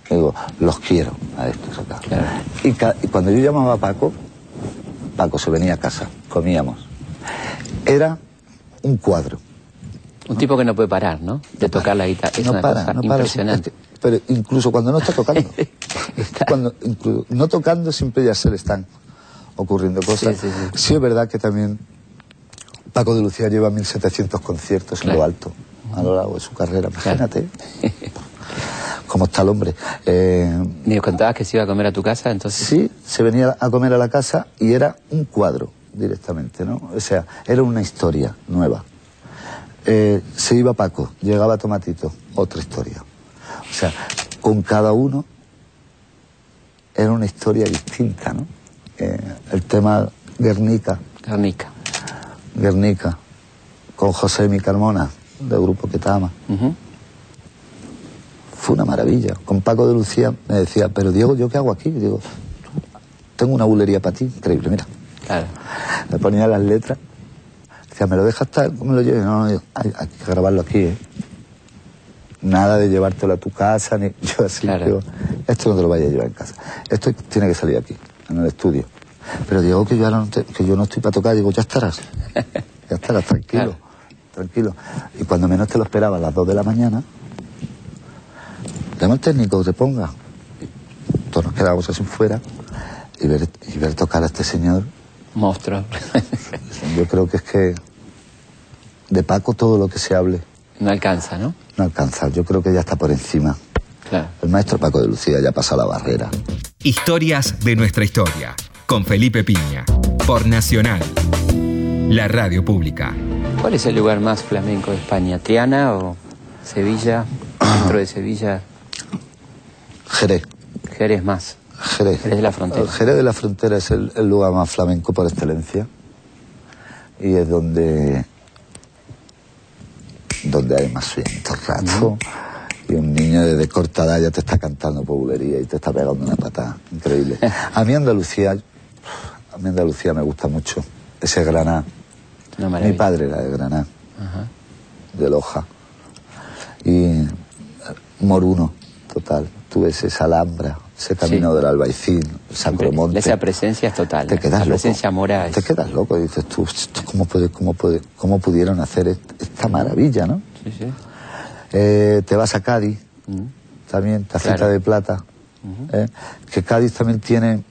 Digo, los quiero a estos acá. Y cuando yo llamaba a Paco, Paco se venía a casa, comíamos. Era un cuadro. Un tipo que no puede parar, ¿no? De tocar la guitarra. Es no una para, cosa no para. impresionante. Es que- pero incluso cuando no está tocando. cuando, inclu- no tocando siempre ya se le están ocurriendo cosas. Sí, sí, sí. Sí es verdad que también Paco de Lucía lleva 1.700 conciertos en lo alto a lo largo de su carrera. Imagínate cómo está el hombre. Eh, Me contabas que se iba a comer a tu casa, entonces. Sí, se venía a comer a la casa y era un cuadro directamente, ¿no? O sea, era una historia nueva. Eh, se iba Paco, llegaba Tomatito, otra historia. O sea, con cada uno era una historia distinta, ¿no? Eh, el tema Guernica, Guernica. Guernica, con José Mi Carmona, del grupo que te ama. Fue una maravilla. Con Paco de Lucía me decía, pero Diego, ¿yo qué hago aquí? Digo, tengo una bulería para ti, increíble, mira. Claro. Le ponía las letras. Decía, ¿me lo dejas estar? ¿Cómo me lo lleves? No, no, digo, hay, hay que grabarlo aquí, ¿eh? Nada de llevártelo a tu casa, ni yo así. Claro. digo, esto no te lo vayas a llevar en casa. Esto tiene que salir aquí, en el estudio. Pero Diego, que yo, ahora no te- que yo no estoy para tocar, digo, ya estarás. Ya estarás, tranquilo. Claro. Tranquilo. Y cuando menos te lo esperaba, a las 2 de la mañana, llama al técnico, te ponga. Todos nos quedábamos así fuera y ver, y ver tocar a este señor Monstruo. yo creo que es que de Paco todo lo que se hable no alcanza, ¿no? no alcanza. Yo creo que ya está por encima. Claro. El maestro Paco de Lucía ya pasa la barrera. Historias de nuestra historia, con Felipe Piña, por Nacional, la radio pública. ¿Cuál es el lugar más flamenco de España? ¿Triana o Sevilla? Dentro de Sevilla, Jerez. Jerez más. Jerez. Jerez de la Frontera. El Jerez de la Frontera es el, el lugar más flamenco por excelencia. Y es donde, donde hay más el rato. Y un niño desde corta edad ya te está cantando populería y te está pegando una patada. Increíble. A mí Andalucía, a mí Andalucía me gusta mucho. Ese Granada. Mi padre era de Granada, Ajá. de Loja. Y eh, Moruno, total. Tú ves esa Alhambra, ese camino Sí. del Albaicín, Sacromonte. Esa presencia es total. Te quedas La loco. presencia mora es... Te quedas loco y dices tú, "Esto ¿cómo, puede, cómo, puede, ¿cómo pudieron hacer est- esta maravilla, no? Sí, sí. Eh, te vas a Cádiz, Mm. también, tacita Claro. de plata. ¿eh? Que Cádiz también tiene.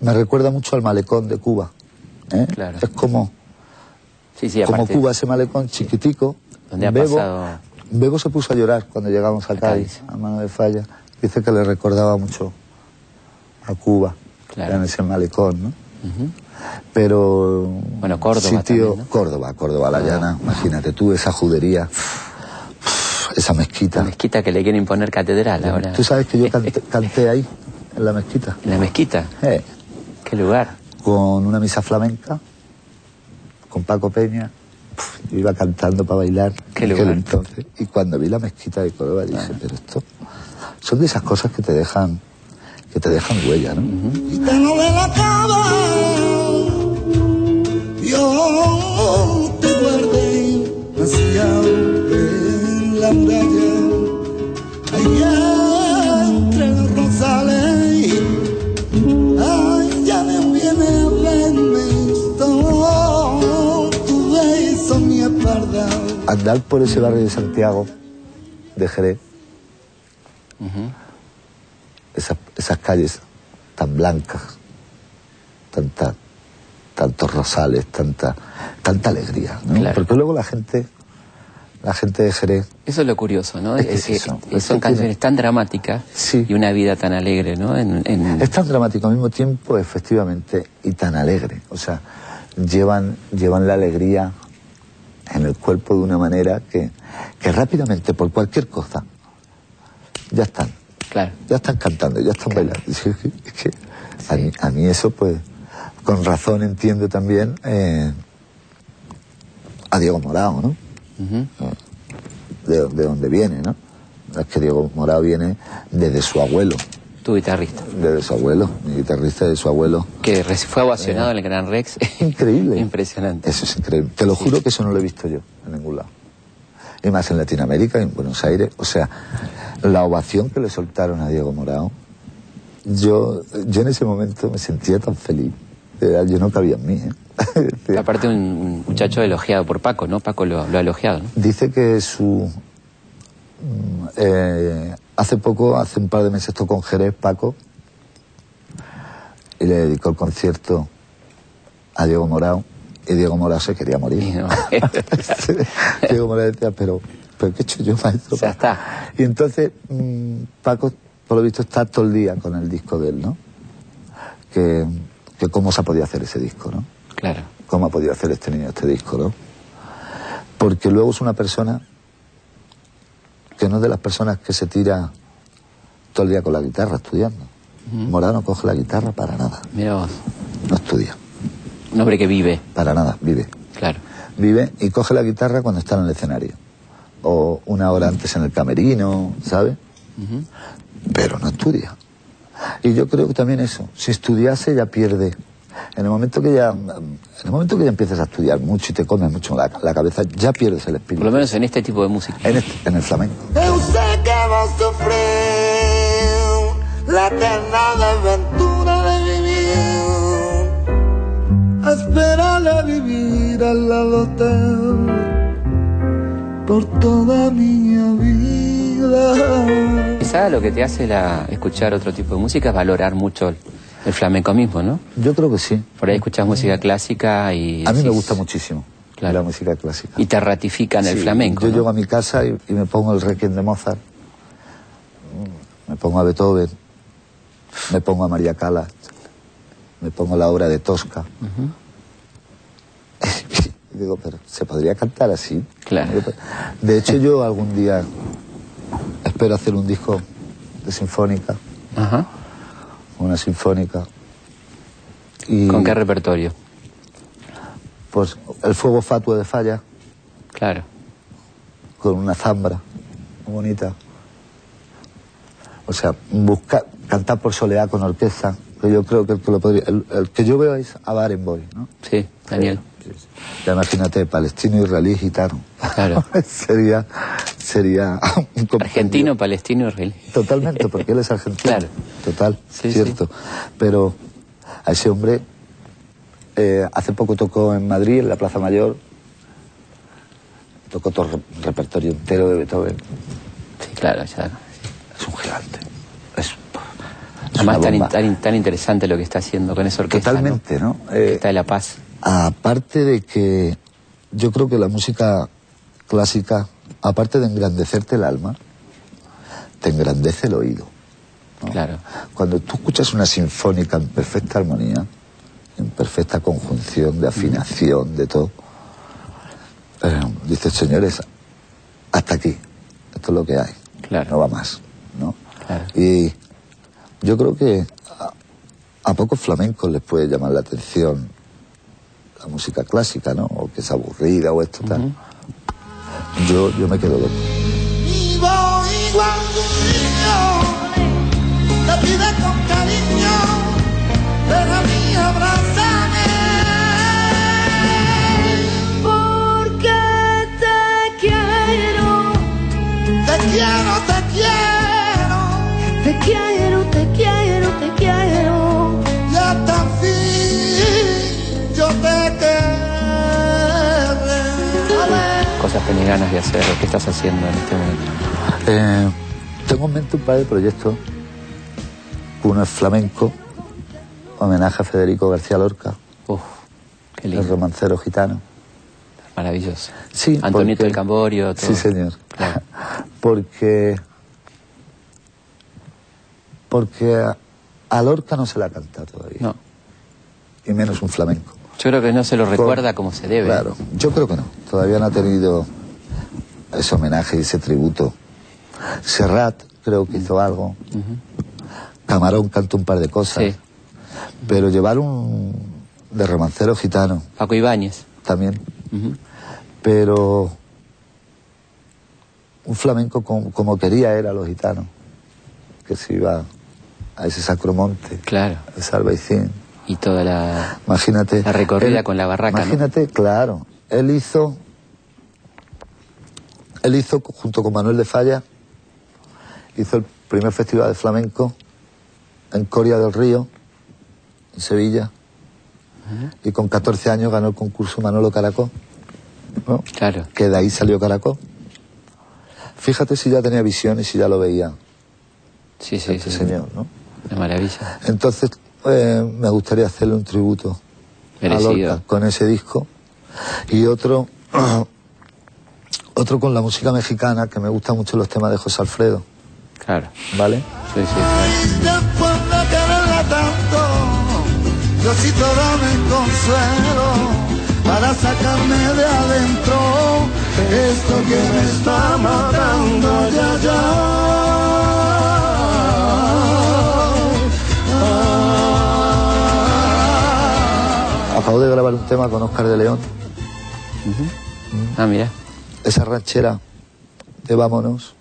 Me recuerda mucho al malecón de Cuba. ¿eh? Claro. Es como, Sí, sí, como. Cuba, ese malecón chiquitico. Donde ha Bebo, pasado- Bebo se puso a llorar cuando llegamos a, A Cádiz, Cádiz. a mano de falla. Dice que le recordaba mucho a Cuba, Claro. en ese malecón, ¿no? Pero. Bueno, Córdoba Sitio, también, ¿no? Córdoba, Córdoba, la llana. Imagínate tú, esa judería, esa mezquita. La mezquita que le quieren imponer catedral ahora. Tú sabes que yo canté, canté ahí, en la mezquita. En la mezquita. Eh, ¿Qué lugar? con una misa flamenca, con Paco Peña. Pf, yo iba cantando para bailar. Qué en aquel lugar. entonces. Y cuando vi la mezquita de Córdoba dije, pero esto son de esas cosas que te dejan, que te dejan huella, ¿no? Gitano de la cava, Dios te guarde, demasiado tan de ayer. Andar por ese barrio de Santiago, de Jerez, esas, esas calles tan blancas, tanta, tantos rosales, tanta, tanta alegría, ¿no? Claro. Porque luego la gente, la gente de Jerez, Eso es lo curioso, ¿no? Es que Es es que eso. son Es canciones tan dramáticas Sí. y una vida tan alegre, ¿no? En, en- es tan dramático al mismo tiempo, efectivamente, y tan alegre. O sea, llevan, llevan la alegría en el cuerpo de una manera que, que rápidamente, por cualquier cosa, ya están. Claro. ya están cantando, ya están bailando. Es que, es que a, mí, a mí eso, pues, con razón entiendo también eh, a Diego Morao, ¿no? Ujú. De, de dónde viene, ¿no? Es que Diego Morao viene desde su abuelo, Tu guitarrista. desde su abuelo, mi guitarrista de su abuelo. Que fue ovacionado en el Gran Rex. Increíble. Impresionante. Eso es increíble. Te lo juro que eso no lo he visto yo en ningún lado. Y más en Latinoamérica, en Buenos Aires. O sea, la ovación que le soltaron a Diego Morao, yo, yo en ese momento me sentía tan feliz. De Yo no cabía en mí. ¿eh? Aparte un, un muchacho elogiado por Paco, ¿no? Paco lo, lo ha elogiado, ¿no? Dice que su... mm, eh, hace poco, hace un par de meses tocó en Jerez, Paco, y le dedicó el concierto a Diego Morao, y Diego Morao se quería morir. No. Diego Morales decía, pero, pero ¿qué he hecho yo, maestro? Ya está. Y entonces mm, Paco, por lo visto, está todo el día con el disco de él, ¿no? Que, que cómo se ha podido hacer ese disco, ¿no? Claro. ¿Cómo ha podido hacer este niño este disco, no? Porque luego es una persona que no es de las personas que se tira todo el día con la guitarra estudiando. Morano no coge la guitarra para nada, Mira vos. no estudia, Un hombre que vive. para nada, vive. Claro. vive y coge la guitarra cuando está en el escenario. O una hora antes en el camerino, ¿sabe? Ujú. Pero no estudia. Y yo creo que también eso, si estudiase ya pierde. En el momento que ya, en el momento que ya empiezas a estudiar mucho y te comes mucho la, la cabeza, ya pierdes el espíritu. Por lo menos en este tipo de música. en, este- en el flamenco. Eu sei que vos sofreu la eterna aventura de vivir, a esperar a vivir al lado por toda mi vida. Quizá lo que te hace la, escuchar otro tipo de música es valorar mucho el, el flamenco mismo, ¿no? Yo creo que sí. Por ahí escuchas música clásica y... A mí me gusta muchísimo Claro. la música clásica. Y te ratifican el Sí, flamenco. Yo ¿no? llego a mi casa y, y me pongo el Requiem de Mozart, Mm, me pongo a Beethoven, me pongo a María Callas, me pongo la obra de Tosca. y digo, pero ¿se podría cantar así? Claro. De hecho, yo algún día espero hacer un disco de sinfónica, Ajá. Una sinfónica. Y ¿Con qué repertorio? Pues el fuego fatuo de Falla, Claro. con una zambra muy bonita. O sea, buscar, cantar por soleá con orquesta, que yo creo que el que lo podría, el, el que yo veo es a Barenboim, ¿no? Sí, Daniel. Ya imagínate, palestino, israelí, gitano. Claro. sería, sería un. Argentino, palestino, israelí. Totalmente, porque él es argentino. Claro. Total, Sí, cierto. Pero a ese hombre, eh, hace poco tocó en Madrid, en la Plaza Mayor, tocó todo el repertorio entero de Beethoven. Sí, claro, ya. Es un gigante. Es, Además, tan, tan, tan interesante lo que está haciendo con esa orquesta. Totalmente, ¿no? ¿no? Que Eh, está de la paz. Aparte de que yo creo que la música clásica, aparte de engrandecerte el alma, te engrandece el oído. ¿no? Claro. Cuando tú escuchas una sinfónica en perfecta armonía, en perfecta conjunción de afinación, de todo, eh, dices, señores, hasta aquí, esto es lo que hay, Claro. no va más. ¿no? Claro. Y yo creo que a, a pocos flamencos les puede llamar la atención la música clásica, ¿no? O que es aburrida o esto tal. Yo, yo me quedo loco. Vivo igual que un niño, te pide con cariño, ven a mí, abrázame. Porque te quiero quiero. Cosas tenés ganas de hacer, ¿qué estás haciendo en este momento? Eh, tengo en mente un par de proyectos. Uno es flamenco, homenaje a Federico García Lorca, Uf, qué el lindo, romancero gitano. maravilloso. Sí, Antonito porque- del Camborio, todo. Sí, señor. Claro. Porque. Porque a Lorca no se la canta todavía. No, Y menos un flamenco. Yo creo que no se lo recuerda como se debe. Claro, yo creo que no. Todavía no ha tenido ese homenaje y ese tributo. Serrat creo que hizo algo. Camarón cantó un par de cosas. Sí. Pero llevar un de romancero gitano Paco Ibáñez. también. Pero un flamenco como, como quería era los gitanos. Que se iba a ese sacromonte, Claro. a ese albaicín. Y toda la... Imagínate. La recorrida con la barraca, ¿no? Imagínate, claro. Él hizo. Él hizo, junto con Manuel de Falla, hizo el primer festival de flamenco en Coria del Río, en Sevilla. Y con 14 años ganó el concurso Manolo Caracó. ¿no? Claro. Que de ahí salió Caracó. Fíjate si ya tenía visión y si ya lo veía Sí, sí, este sí. señor, ¿no? Una maravilla. Entonces, eh, me gustaría hacerle un tributo a Merecido. Lorca con ese disco y otro otro con la música mexicana que me gustan mucho los temas de José Alfredo Claro. vale Sí, sí, consuelo para sacarme de adentro esto que me está matando ya ya. Acabo de grabar un tema con Oscar de León Ah, mira. esa ranchera de Vámonos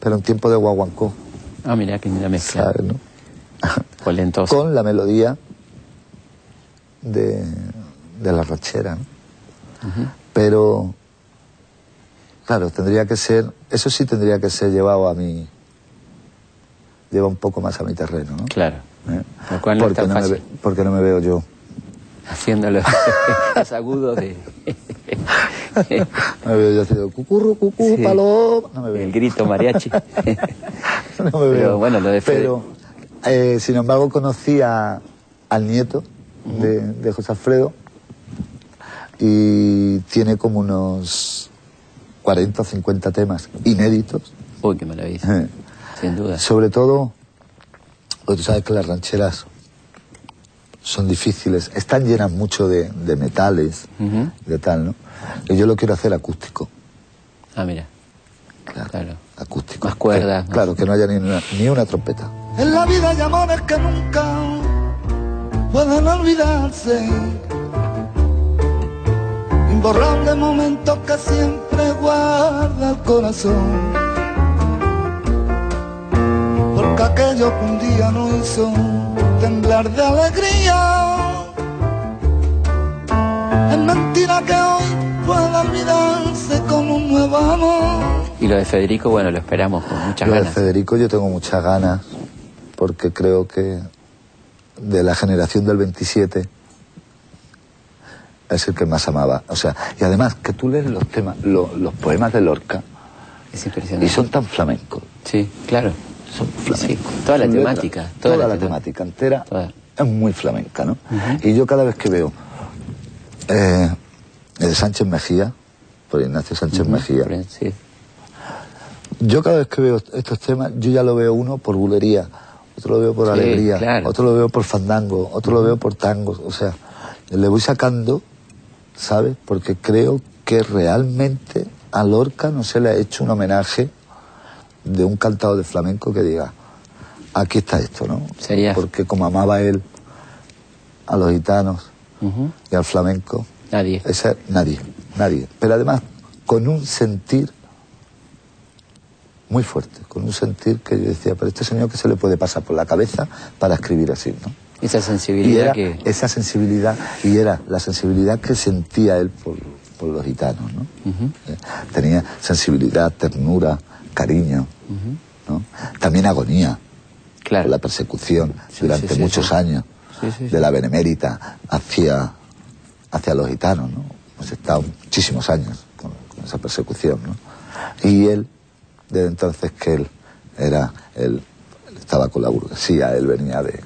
pero en tiempo de guaguancó Ah, mira, qué linda mezcla. ¿sabes, no? Con la melodía de, de la ranchera. ¿no? Pero, claro, tendría que ser, eso sí tendría que ser llevado a mi, lleva un poco más a mi terreno, ¿no? Claro. ¿Eh? Lo cual no es porque, tan no me fácil. ve- porque no me veo yo. Haciendo los, agudos de... No me veo yo haciendo cucurru, cucú, Sí. paloma. No me veo. el grito mariachi. No me Pero veo. bueno, lo de Fede- Pero, eh, sin embargo, conocí a- al nieto de, de José Alfredo y tiene como unos 40 o 50 temas inéditos. Uy, qué maravilla. Eh, Sin duda. Sobre todo, porque tú sabes que las rancheras son difíciles, están llenas mucho de, de metales, Ujú. de tal, ¿no? Y yo lo quiero hacer acústico. Ah, mira. Claro. Claro. Acústico. Más cuerdas, Que- más- claro, que no haya ni una, ni una trompeta. En la vida hay amores que nunca pueden olvidarse. Imborrables momentos que siempre guarda el corazón. Porque aquello que un día nos hizo temblar de alegría. Es mentira que hoy pueda olvidarse con un nuevo amor. Y lo de Federico, bueno, lo esperamos con muchas Lo de ganas. Federico yo tengo muchas ganas, porque creo que de la generación del 27 es el que más amaba. O sea, y además que tú lees los temas, lo- los poemas de Lorca Es impresionante. y son tan flamencos. Sí, claro. Son flamencos. toda la Son letras, temática, Toda, toda la, la temática entera Toda. es muy flamenca, ¿no? Y yo cada vez que veo eh, el Sánchez Mejía, por Ignacio Sánchez Mejía, Sí. yo cada vez que veo estos temas, yo ya lo veo uno por bulería, otro lo veo por Sí, alegría, claro. otro lo veo por fandango, otro lo veo por tangos, o sea, le voy sacando, ¿sabes? Porque creo que realmente a Lorca no se le ha hecho un homenaje de un cantado de flamenco que diga, aquí está esto, ¿no? Sería- Porque como amaba él a los gitanos y al flamenco, Nadie. nadie, nadie. Pero además, con un sentir muy fuerte, con un sentir que yo decía, pero este señor que se le puede pasar por la cabeza para escribir así, ¿no? Esa sensibilidad era que... esa sensibilidad, y era la sensibilidad que sentía él por, por los gitanos, ¿no? Eh, Tenía sensibilidad, ternura, cariño, ¿no? también agonía Claro. por la persecución Sí, durante sí, sí, muchos años de la benemérita hacia, hacia los gitanos. ¿no? Hemos estado muchísimos años con, con esa persecución. ¿no? Y él, desde entonces que él era, él, estaba con la burguesía, él venía de,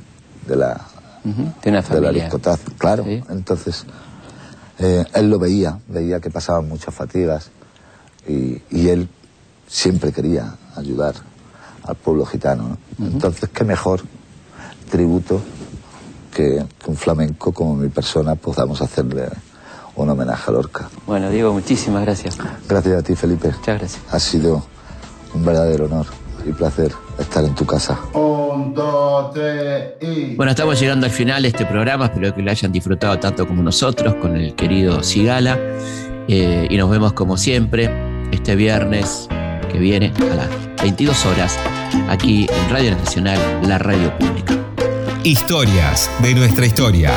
de la Ujú, De una de la aristocracia, claro. Entonces, eh, él lo veía, veía que pasaban muchas fatigas y, y él siempre quería ayudar al pueblo gitano. ¿no? Entonces, qué mejor tributo que, que un flamenco como mi persona podamos hacerle un homenaje a Lorca. Bueno, Diego, muchísimas gracias. Gracias a ti, Felipe. Muchas gracias. Ha sido un verdadero honor y placer estar en tu casa. Un, dos, tres y. Bueno, estamos llegando al final de este programa. Espero que lo hayan disfrutado tanto como nosotros con el querido Sigala. Eh, y nos vemos como siempre este viernes que viene a las 22 horas aquí en Radio Nacional, la radio pública. Historias de nuestra historia.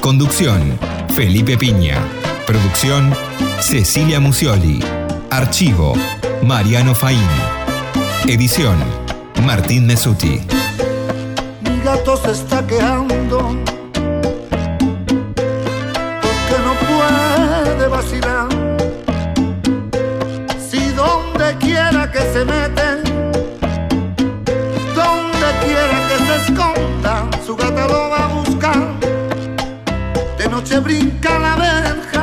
Conducción, Felipe Piña. Producción, Cecilia Musioli. Archivo, Mariano Faín. Edición, Martín Mesuti. Mi gato se está quejando porque no puede vacilar. Se mete, donde quiera que se esconda, su gata lo va a buscar. De noche brinca la verja